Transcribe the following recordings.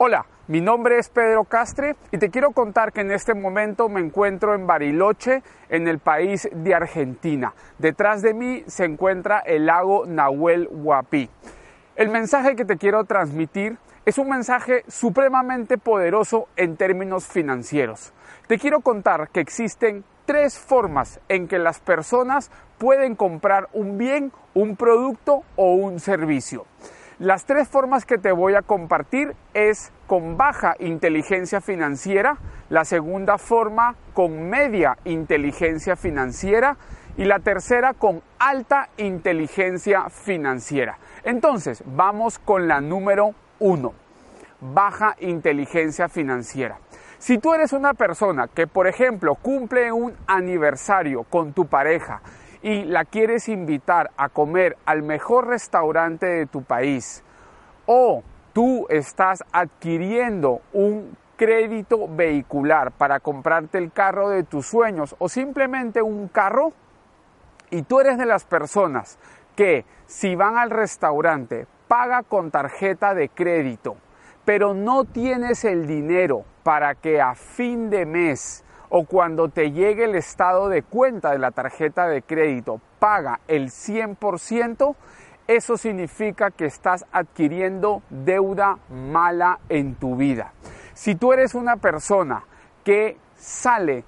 Hola, mi nombre es Pedro Castre y te quiero contar que en este momento me encuentro en Bariloche, en el país de Argentina. Detrás de mí se encuentra el lago Nahuel Huapi. El mensaje que te quiero transmitir es un mensaje supremamente poderoso en términos financieros. Te quiero contar que existen tres formas en que las personas pueden comprar un bien, un producto o un servicio. Las tres formas que te voy a compartir es con baja inteligencia financiera, la segunda forma con media inteligencia financiera y la tercera con alta inteligencia financiera. Entonces, vamos con la número uno, baja inteligencia financiera. Si tú eres una persona que, por ejemplo, cumple un aniversario con tu pareja y la quieres invitar a comer al mejor restaurante de tu país o tú estás adquiriendo un crédito vehicular para comprarte el carro de tus sueños o simplemente un carro y tú eres de las personas que si van al restaurante paga con tarjeta de crédito, pero no tienes el dinero para que a fin de mes o cuando te llegue el estado de cuenta de la tarjeta de crédito paga el 100%, eso significa que estás adquiriendo deuda mala en tu vida. Si tú eres una persona que sale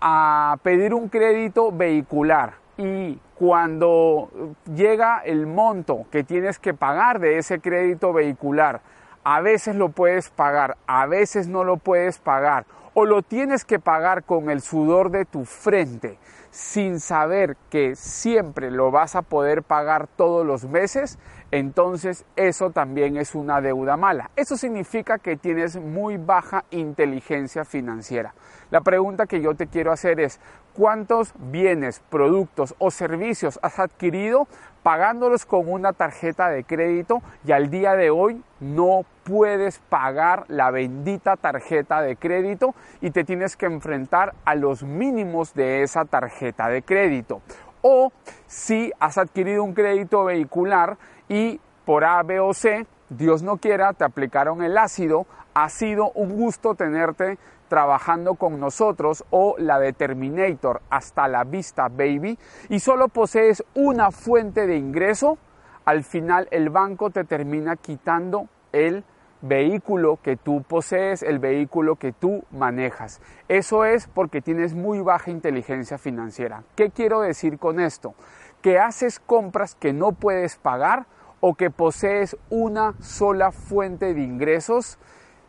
a pedir un crédito vehicular y cuando llega el monto que tienes que pagar de ese crédito vehicular, a veces lo puedes pagar, a veces no lo puedes pagar o lo tienes que pagar con el sudor de tu frente sin saber que siempre lo vas a poder pagar todos los meses, entonces eso también es una deuda mala. Eso significa que tienes muy baja inteligencia financiera. La pregunta que yo te quiero hacer es, ¿cuántos bienes, productos o servicios has adquirido pagándolos con una tarjeta de crédito y al día de hoy no puedes pagar la bendita tarjeta de crédito y te tienes que enfrentar a los mínimos de esa tarjeta de crédito. O si has adquirido un crédito vehicular y por A, B o C, Dios no quiera, te aplicaron el ácido, ha sido un gusto tenerte trabajando con nosotros o la de Terminator hasta la vista baby y solo posees una fuente de ingreso, al final el banco te termina quitando el vehículo que tú posees, el vehículo que tú manejas. Eso es porque tienes muy baja inteligencia financiera. ¿Qué quiero decir con esto? Que haces compras que no puedes pagar o que posees una sola fuente de ingresos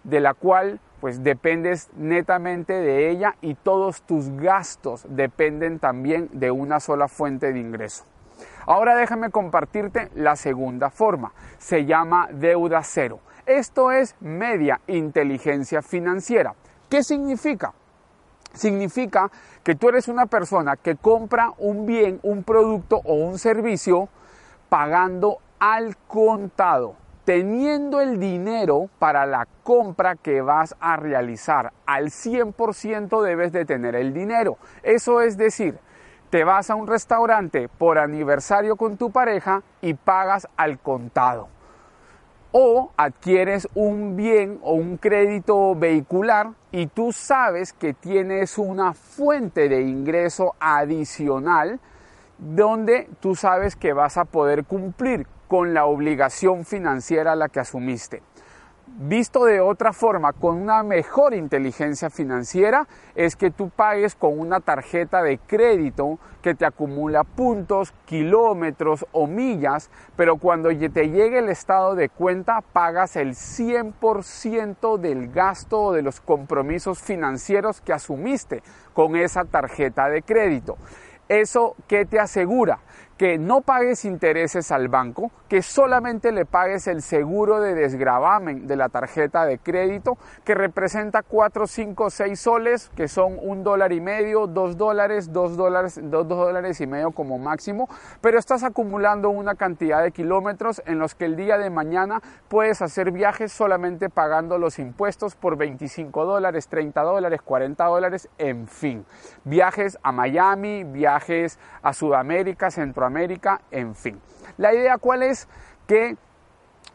de la cual pues dependes netamente de ella y todos tus gastos dependen también de una sola fuente de ingreso. Ahora déjame compartirte la segunda forma. Se llama deuda cero. Esto es media inteligencia financiera. ¿Qué significa? Significa que tú eres una persona que compra un bien, un producto o un servicio pagando al contado teniendo el dinero para la compra que vas a realizar. Al 100% debes de tener el dinero. Eso es decir, te vas a un restaurante por aniversario con tu pareja y pagas al contado. O adquieres un bien o un crédito vehicular y tú sabes que tienes una fuente de ingreso adicional donde tú sabes que vas a poder cumplir con la obligación financiera a la que asumiste. Visto de otra forma, con una mejor inteligencia financiera, es que tú pagues con una tarjeta de crédito que te acumula puntos, kilómetros o millas, pero cuando te llegue el estado de cuenta pagas el 100% del gasto o de los compromisos financieros que asumiste con esa tarjeta de crédito. ¿Eso qué te asegura? Que no pagues intereses al banco, que solamente le pagues el seguro de desgravamen de la tarjeta de crédito, que representa 4, 5, 6 soles, que son un dólar y medio, dos dólares, dos dólares, dos dólares y medio como máximo, pero estás acumulando una cantidad de kilómetros en los que el día de mañana puedes hacer viajes solamente pagando los impuestos por 25 dólares, 30 dólares, 40 dólares, en fin. Viajes a Miami, viajes a Sudamérica, Centroamérica, América, en fin. La idea cuál es que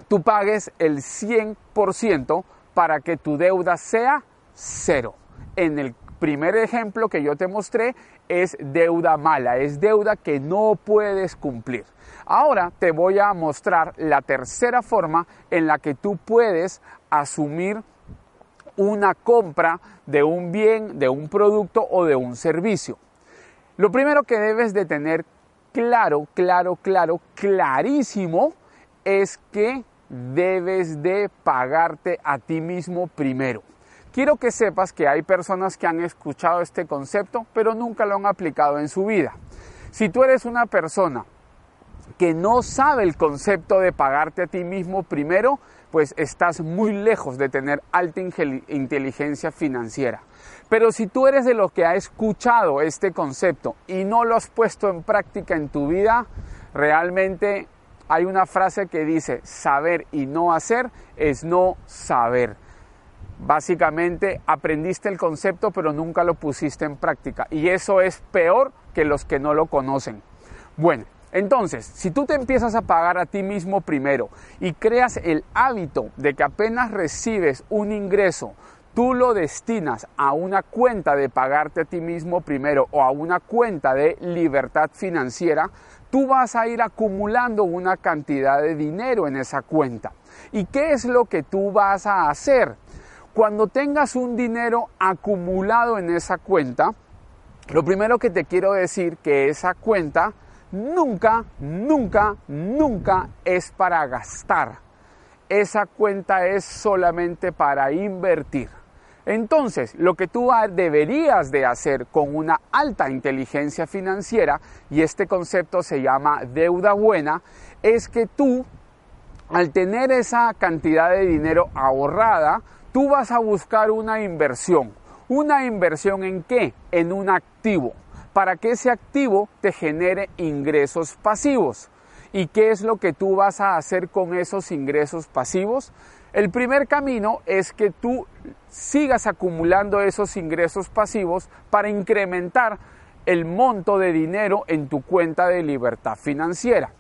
tú pagues el 100% para que tu deuda sea cero. En el primer ejemplo que yo te mostré es deuda mala, es deuda que no puedes cumplir. Ahora te voy a mostrar la tercera forma en la que tú puedes asumir una compra de un bien, de un producto o de un servicio. Lo primero que debes de tener claro, claro, claro, clarísimo es que debes de pagarte a ti mismo primero. Quiero que sepas que hay personas que han escuchado este concepto, pero nunca lo han aplicado en su vida. Si tú eres una persona que no sabe el concepto de pagarte a ti mismo primero, pues estás muy lejos de tener alta inteligencia financiera. Pero si tú eres de los que ha escuchado este concepto y no lo has puesto en práctica en tu vida, realmente hay una frase que dice, saber y no hacer es no saber. Básicamente aprendiste el concepto pero nunca lo pusiste en práctica y eso es peor que los que no lo conocen. Bueno, entonces, si tú te empiezas a pagar a ti mismo primero y creas el hábito de que apenas recibes un ingreso, tú lo destinas a una cuenta de pagarte a ti mismo primero o a una cuenta de libertad financiera, tú vas a ir acumulando una cantidad de dinero en esa cuenta. ¿Y qué es lo que tú vas a hacer? Cuando tengas un dinero acumulado en esa cuenta, lo primero que te quiero decir que esa cuenta nunca, nunca, nunca es para gastar. Esa cuenta es solamente para invertir. Entonces, lo que tú deberías de hacer con una alta inteligencia financiera, y este concepto se llama deuda buena, es que tú, al tener esa cantidad de dinero ahorrada, tú vas a buscar una inversión. ¿Una inversión en qué? En un activo, para que ese activo te genere ingresos pasivos. ¿Y qué es lo que tú vas a hacer con esos ingresos pasivos? El primer camino es que tú sigas acumulando esos ingresos pasivos para incrementar el monto de dinero en tu cuenta de libertad financiera.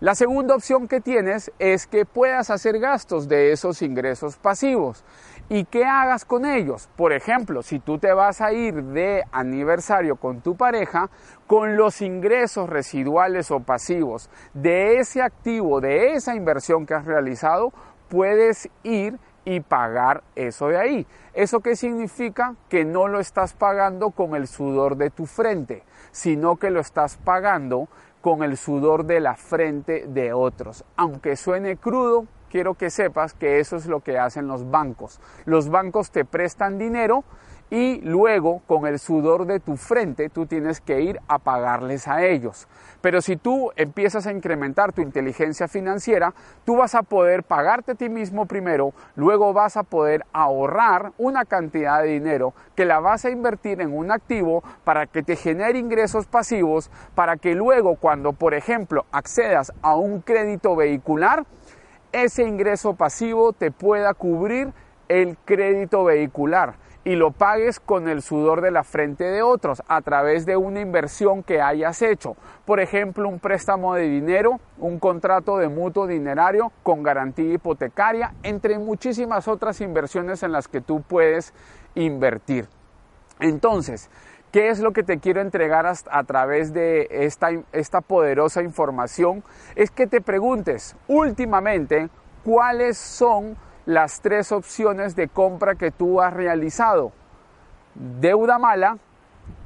La segunda opción que tienes es que puedas hacer gastos de esos ingresos pasivos. ¿Y qué hagas con ellos? Por ejemplo, si tú te vas a ir de aniversario con tu pareja, con los ingresos residuales o pasivos de ese activo, de esa inversión que has realizado, puedes ir y pagar eso de ahí. ¿Eso qué significa? Que no lo estás pagando con el sudor de tu frente, sino que lo estás pagando con el sudor de la frente de otros. Aunque suene crudo, quiero que sepas que eso es lo que hacen los bancos. Los bancos te prestan dinero y luego con el sudor de tu frente tú tienes que ir a pagarles a ellos. Pero si tú empiezas a incrementar tu inteligencia financiera, tú vas a poder pagarte a ti mismo primero, luego vas a poder ahorrar una cantidad de dinero que la vas a invertir en un activo para que te genere ingresos pasivos, para que luego cuando, por ejemplo, accedas a un crédito vehicular, ese ingreso pasivo te pueda cubrir el crédito vehicular y lo pagues con el sudor de la frente de otros a través de una inversión que hayas hecho. Por ejemplo, un préstamo de dinero, un contrato de mutuo dinerario con garantía hipotecaria, entre muchísimas otras inversiones en las que tú puedes invertir. Entonces, ¿Qué es lo que te quiero entregar a través de esta, esta poderosa información? Es que te preguntes últimamente cuáles son las tres opciones de compra que tú has realizado. Deuda mala,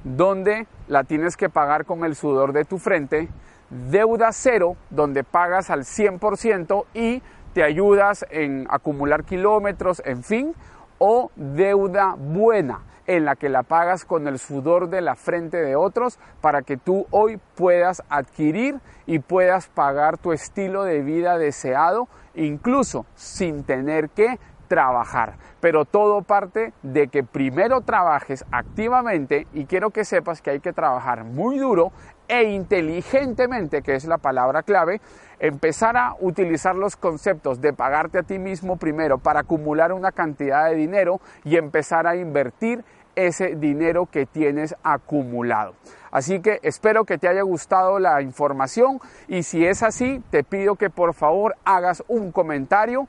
donde la tienes que pagar con el sudor de tu frente. Deuda cero, donde pagas al 100% y te ayudas en acumular kilómetros, en fin. O deuda buena, en la que la pagas con el sudor de la frente de otros para que tú hoy puedas adquirir y puedas pagar tu estilo de vida deseado, incluso sin tener que trabajar. Pero todo parte de que primero trabajes activamente y quiero que sepas que hay que trabajar muy duro e inteligentemente, que es la palabra clave, empezar a utilizar los conceptos de pagarte a ti mismo primero para acumular una cantidad de dinero y empezar a invertir ese dinero que tienes acumulado. Así que espero que te haya gustado la información y si es así, te pido que por favor hagas un comentario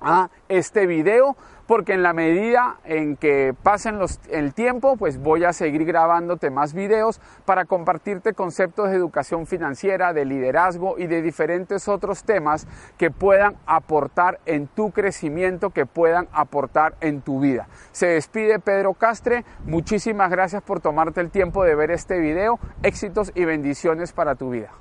a este video porque en la medida en que pasen los, el tiempo, pues voy a seguir grabándote más videos para compartirte conceptos de educación financiera, de liderazgo y de diferentes otros temas que puedan aportar en tu crecimiento, que puedan aportar en tu vida. Se despide Pedro Castre, muchísimas gracias por tomarte el tiempo de ver este video, éxitos y bendiciones para tu vida.